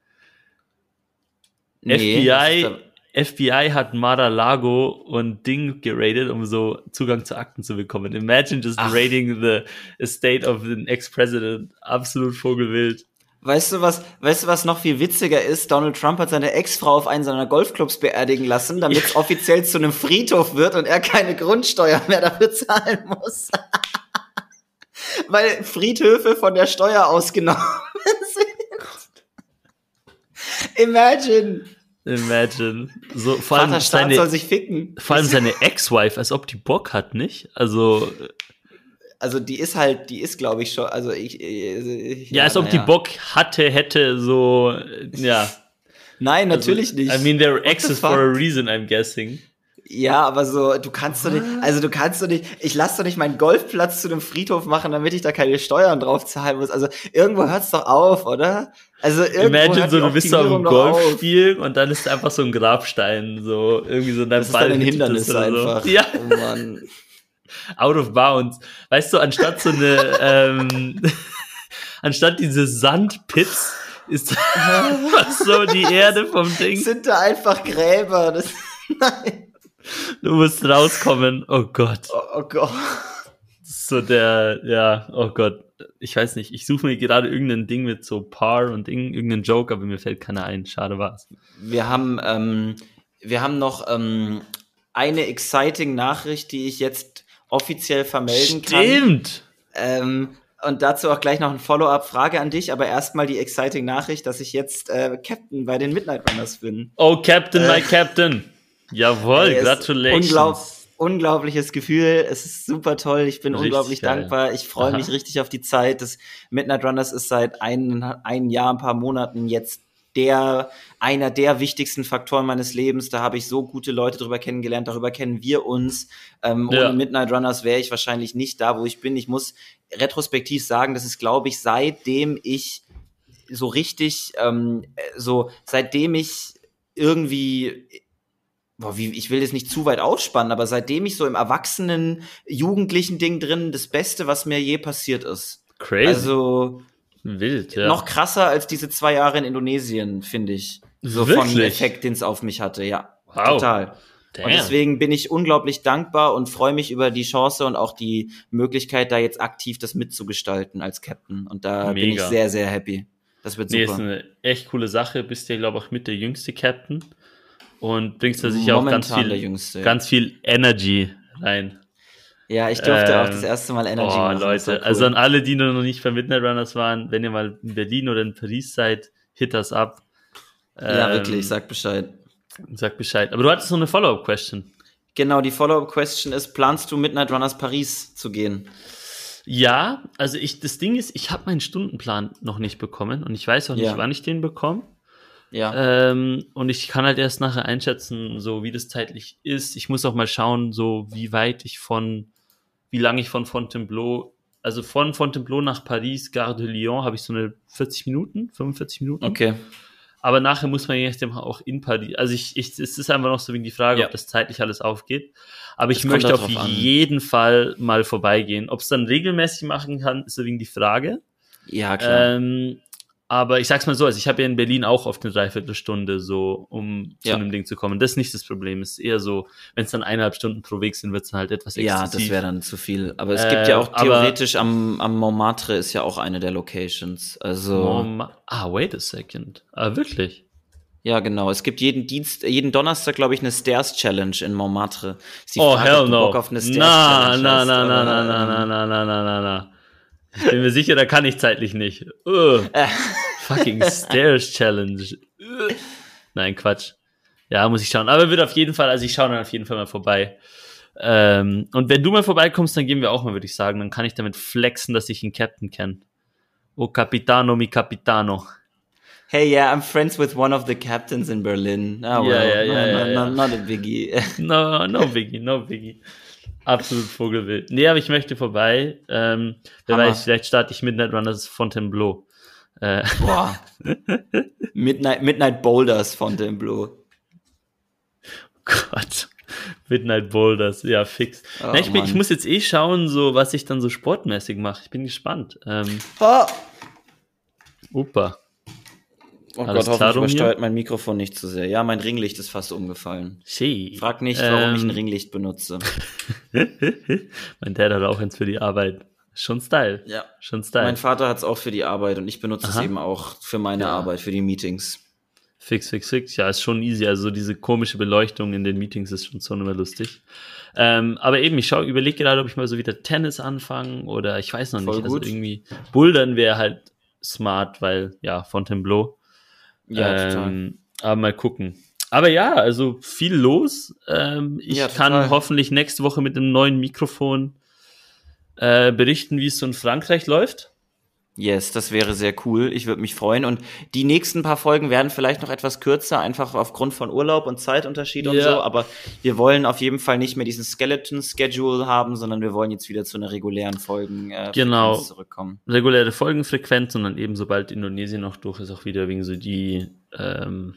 Nee, FBI, FBI hat Mar-a-Lago und Ding geradet, um so Zugang zu Akten zu bekommen. Imagine just Ach. raiding the estate of an ex-president. Absolut vogelwild. Weißt du was, weißt du was noch viel witziger ist? Donald Trump hat seine Ex-Frau auf einen seiner Golfclubs beerdigen lassen, damit es offiziell zu einem Friedhof wird und er keine Grundsteuer mehr dafür zahlen muss. Weil Friedhöfe von der Steuer ausgenommen sind. Imagine. Imagine. So, vor allem Vater Staat soll seine, sich ficken. vor allem seine Ex-Wife, als ob die Bock hat, nicht? Also, Also die ist halt, die ist glaube ich schon, also ich, ich ja, als ob die naja. Bock hatte, hätte, so, ja. Nein, natürlich nicht. I mean, they're What the exes for a reason, I'm guessing. Ja, aber so, du kannst doch nicht, also du kannst doch nicht, ich lass doch nicht meinen Golfplatz zu einem Friedhof machen, damit ich da keine Steuern drauf zahlen muss. Also irgendwo hört's doch auf, oder? Also irgendwo Imagine so, die du bist so auf. Golfspiel und dann ist einfach so ein Grabstein, so, irgendwie so in deinem Das ist dann ein Hindernis oder einfach. So. Ja, Oh Mann. out of bounds. Weißt du, anstatt so eine, ähm, anstatt diese Sandpits, ist einfach so die Erde vom Ding. Sind da einfach Gräber? Das, nein. Du musst rauskommen. Oh Gott. Oh, oh Gott. So der, ja, oh Gott. Ich weiß nicht, ich suche mir gerade irgendein Ding mit so Par und Ding, irgendeinen Joke, aber mir fällt keiner ein. Schade war's. Wir haben, ähm, wir haben noch ähm, eine exciting Nachricht, die ich jetzt offiziell vermelden kann. Stimmt! Ähm, und dazu auch gleich noch eine Follow-up-Frage an dich, aber erstmal die exciting Nachricht, dass ich jetzt äh, Captain bei den Midnight Runners bin. Oh, Captain, Äh. my Captain. Jawohl, Ey, es- congratulations. Unglaub unglaubliches Gefühl, es ist super toll, ich bin Richtig unglaublich geil. dankbar, ich freue mich richtig auf die Zeit. Das Midnight Runners ist seit ein, ein Jahr, ein paar Monaten jetzt der, einer der wichtigsten Faktoren meines Lebens. Da habe ich so gute Leute drüber kennengelernt, darüber kennen wir uns. Ähm, Ja. Ohne Midnight Runners wäre ich wahrscheinlich nicht da, wo ich bin. Ich muss retrospektiv sagen, das ist, glaube ich, seitdem ich so richtig, ähm, so seitdem ich irgendwie boah, wie, ich will das nicht zu weit ausspannen, aber seitdem ich so im erwachsenen, jugendlichen Ding drin, das Beste, was mir je passiert ist. Crazy. Also Wild, ja. noch krasser als diese zwei Jahre in Indonesien, finde ich. So von Wirklich? Effekt, den es auf mich hatte, ja. Wow. Total. Damn. Und deswegen bin ich unglaublich dankbar und freue mich über die Chance und auch die Möglichkeit, da jetzt aktiv das mitzugestalten als Captain. Und da bin ich Mega. sehr, sehr happy. Das wird Nee, ist super. eine echt coole Sache. Bist ja, glaube ich, auch mit der jüngste Captain. Und bringst da sicher auch ganz Momentan viel, Jüngste. ja. ganz viel Energy rein. Ja, ich durfte auch Ähm, das erste Mal Energy oh, machen. Leute. cool. Also an alle, die noch nicht bei Midnight Runners waren, wenn ihr mal in Berlin oder in Paris seid, hit das ab. Ja, Ähm, wirklich, sag Bescheid. Sag Bescheid. Aber du hattest noch eine Follow-up-Question. Genau, die Follow-up-Question ist, planst du Midnight Runners Paris zu gehen? Ja, also ich, das Ding ist, ich habe meinen Stundenplan noch nicht bekommen und ich weiß auch nicht, Ja. wann ich den bekomme. Ja. Ähm, und ich kann halt erst nachher einschätzen, so wie das zeitlich ist. Ich muss auch mal schauen, so wie weit ich von, wie lange ich von Fontainebleau, also von Fontainebleau nach Paris, Gare de Lyon, habe ich so eine 40 Minuten, 45 Minuten. Okay. Aber nachher muss man je nachdem auch in Paris. Also ich, ich, es ist einfach noch so wegen die Frage, Ja. ob das zeitlich alles aufgeht. Aber ich Es kommt möchte auf an. jeden Fall mal vorbeigehen. Ob es dann regelmäßig machen kann, ist so wegen die Frage. Ja, klar. Ähm, aber ich sag's mal so, also ich habe ja in Berlin auch oft eine Dreiviertelstunde so, um zu Ja. einem Ding zu kommen. Das ist nicht das Problem. Es ist eher so, wenn es dann eineinhalb Stunden pro Weg sind, wird's dann halt etwas Ja, exzessiv. das wäre dann zu viel. Aber es Äh, gibt ja auch theoretisch am, am Montmartre ist ja auch eine der Locations. Also. Ma- ah, wait a second. Ah, wirklich? Ja, genau. Es gibt jeden Dienst, jeden Donnerstag, glaube ich, eine Stairs Challenge in Montmartre. Ist die oh, Frage, hell no. Bock auf eine Stairs na, Challenge na, hast, na, na, na, na, na, na, na, na, na, na. Ich bin mir sicher, da kann ich zeitlich nicht. Fucking Stairs Challenge. Nein, Quatsch. Ja, muss ich schauen. Aber wird auf jeden Fall, also ich schaue dann auf jeden Fall mal vorbei. Ähm, und wenn du mal vorbeikommst, dann gehen wir auch mal, würde ich sagen. Dann kann ich damit flexen, dass ich einen Captain kenne. Oh Capitano, mi Capitano. Hey, yeah, I'm friends with one of the captains in Berlin. Ah, Ja, well, ja, no, ja, no, ja. no, not a biggie. No, no Biggie, no Biggie. Absolut Vogelwild. Nee, aber ich möchte vorbei. Ähm, wer Hammer. weiß, vielleicht starte ich Midnight Runners Fontainebleau. Äh, Boah. Midnight, Midnight Boulders Fontainebleau. Gott. Midnight Boulders, ja, fix. Oh, Na, ich, bin, ich muss jetzt eh schauen, so was ich dann so sportmäßig mache. Ich bin gespannt. Ähm, Oh, Opa. oh Alles Gott, hoffentlich übersteuert mein Mikrofon nicht zu sehr. Ja, mein Ringlicht ist fast umgefallen. Shit. Frag nicht, warum ich ein Ähm, Ringlicht benutze. mein Dad hat auch eins für die Arbeit. Schon Style. Ja. Schon Style. Mein Vater hat es auch für die Arbeit und ich benutze Aha. es eben auch für meine Ja. Arbeit, für die Meetings. Fix, fix, fix. Ja, ist schon easy. Also diese komische Beleuchtung in den Meetings ist schon so immer lustig. Ähm, aber eben, ich schaue, überlege gerade, ob ich mal so wieder Tennis anfange oder ich weiß noch Voll nicht. gut. Also irgendwie Bouldern wäre halt smart, weil ja, Fontainebleau. Ja, total. ähm, aber mal gucken. Aber ja, also viel los. Ähm, ich Ja, kann total. hoffentlich nächste Woche mit einem neuen Mikrofon äh, berichten, wie es so in Frankreich läuft. Yes, das wäre sehr cool. Ich würde mich freuen. Und die nächsten paar Folgen werden vielleicht noch etwas kürzer, einfach aufgrund von Urlaub und Zeitunterschied und Ja. so. Aber wir wollen auf jeden Fall nicht mehr diesen Skeleton-Schedule haben, sondern wir wollen jetzt wieder zu einer regulären Folgen äh, Genau. Zurückkommen. reguläre Folgenfrequenz und dann eben, sobald Indonesien noch durch ist, auch wieder wegen so die, ähm,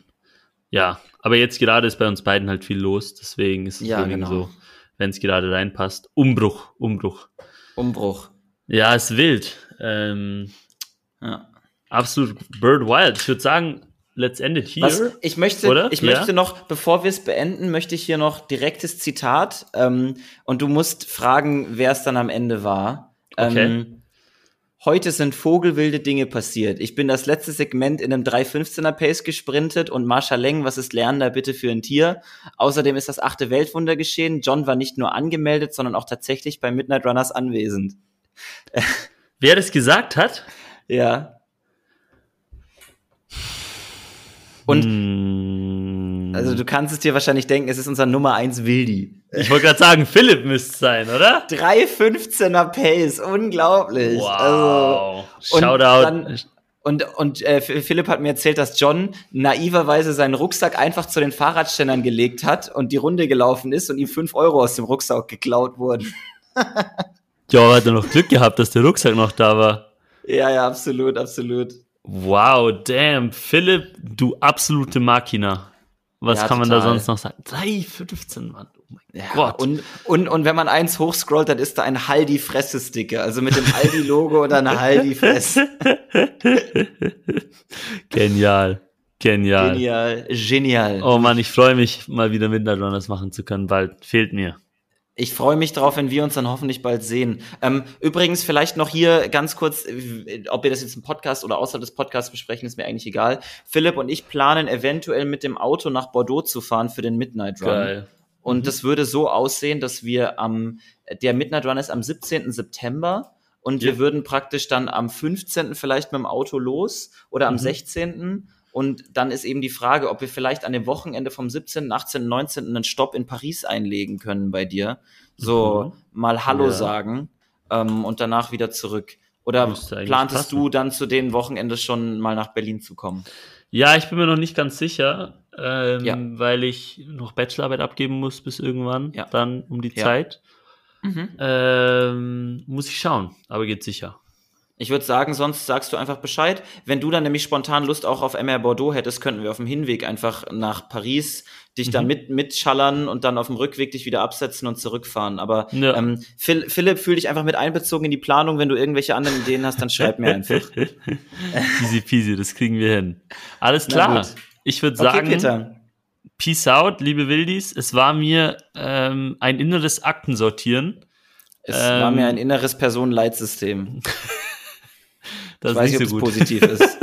ja, aber jetzt gerade ist bei uns beiden halt viel los, deswegen ist es Ja, genau. so, wenn es gerade reinpasst, Umbruch, Umbruch. Umbruch. Ja, ist wild. Ähm, Ja. absolut Bird Wild. Ich würde sagen, let's end it here. Was, ich möchte, Oder? ich Ja? möchte noch, bevor wir es beenden, möchte ich hier noch direktes Zitat. Ähm, und du musst fragen, wer es dann am Ende war. Okay. Heute sind vogelwilde Dinge passiert. Ich bin das letzte Segment in einem 3,15er Pace gesprintet und Marsha Leng, was ist Lernen da bitte für ein Tier? Außerdem ist das achte Weltwunder geschehen. John war nicht nur angemeldet, sondern auch tatsächlich bei Midnight Runners anwesend. Wer das gesagt hat? Ja. Und Hm, also du kannst es dir wahrscheinlich denken, es ist unser Nummer 1 Wildi. ich wollte gerade sagen, Philipp müsste sein, oder? 3,15er Pace, unglaublich. Also, Wow. und Shoutout. dann- und und äh, Philipp hat mir erzählt, dass John naiverweise seinen Rucksack einfach zu den Fahrradständern gelegt hat und die Runde gelaufen ist und ihm 5 Euro aus dem Rucksack geklaut wurden. ja, hat er noch Glück gehabt, dass der Rucksack noch da war. Ja, ja, absolut, absolut. Wow, damn. Philipp, du absolute Makina. Was Ja, kann man da total. sonst noch sagen? 3,15, Mann. Oh mein Ja, Gott. Und, und, und wenn man eins hochscrollt, dann ist da ein Haldi-Fresse-Sticker. Also mit dem Aldi-Logo und einer Haldi-Fresse. Genial. Genial. Genial, genial. Oh Mann, ich freue mich, mal wieder Midnight Runners machen zu können. Bald. Fehlt mir. Ich freue mich drauf, wenn wir uns dann hoffentlich bald sehen. Ähm, übrigens, vielleicht noch hier ganz kurz, äh, ob wir das jetzt im Podcast oder außerhalb des Podcasts besprechen, ist mir eigentlich egal. Philipp und ich planen eventuell mit dem Auto nach Bordeaux zu fahren für den Midnight Run. Geil. Und das würde so aussehen, dass wir am, der Midnight Run ist am 17. September und Ja. wir würden praktisch dann am 15. vielleicht mit dem Auto los oder am Mhm. 16. Und dann ist eben die Frage, ob wir vielleicht an dem Wochenende vom 17., 18., 19. einen Stopp in Paris einlegen können bei dir. So mal Hallo Ja. sagen ähm, und danach wieder zurück. Oder plantest passen. du dann zu den Wochenende schon mal nach Berlin zu kommen? Ja, ich bin mir noch nicht ganz sicher, ähm, Ja. weil ich noch Bachelorarbeit abgeben muss bis irgendwann, Ja. dann um die. Zeit. Ähm, muss ich schauen, aber geht sicher. Ich würde sagen, sonst sagst du einfach Bescheid. Wenn du dann nämlich spontan Lust auch auf MR Bordeaux hättest, könnten wir auf dem Hinweg einfach nach Paris dich mhm. da mit, mitschallern und dann auf dem Rückweg dich wieder absetzen und zurückfahren. Aber ja. ähm, Phil, Philipp, fühl dich einfach mit einbezogen in die Planung. Wenn du irgendwelche anderen Ideen hast, dann schreib mir einfach. Easy peasy, das kriegen wir hin. Alles klar. Ich würde sagen, okay. Peace out, liebe Wildis. Es war mir ähm, ein inneres Aktensortieren. Es ähm, war mir ein inneres Personenleitsystem. das ich weiß nicht, ob so es positiv ist.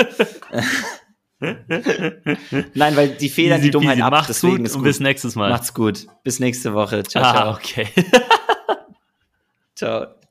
Nein, weil die Fehler die Dummheit ab. Macht's deswegen gut ist gut. bis nächstes Mal. Macht's gut. Bis nächste Woche. Ciao, ah, ciao. okay. ciao.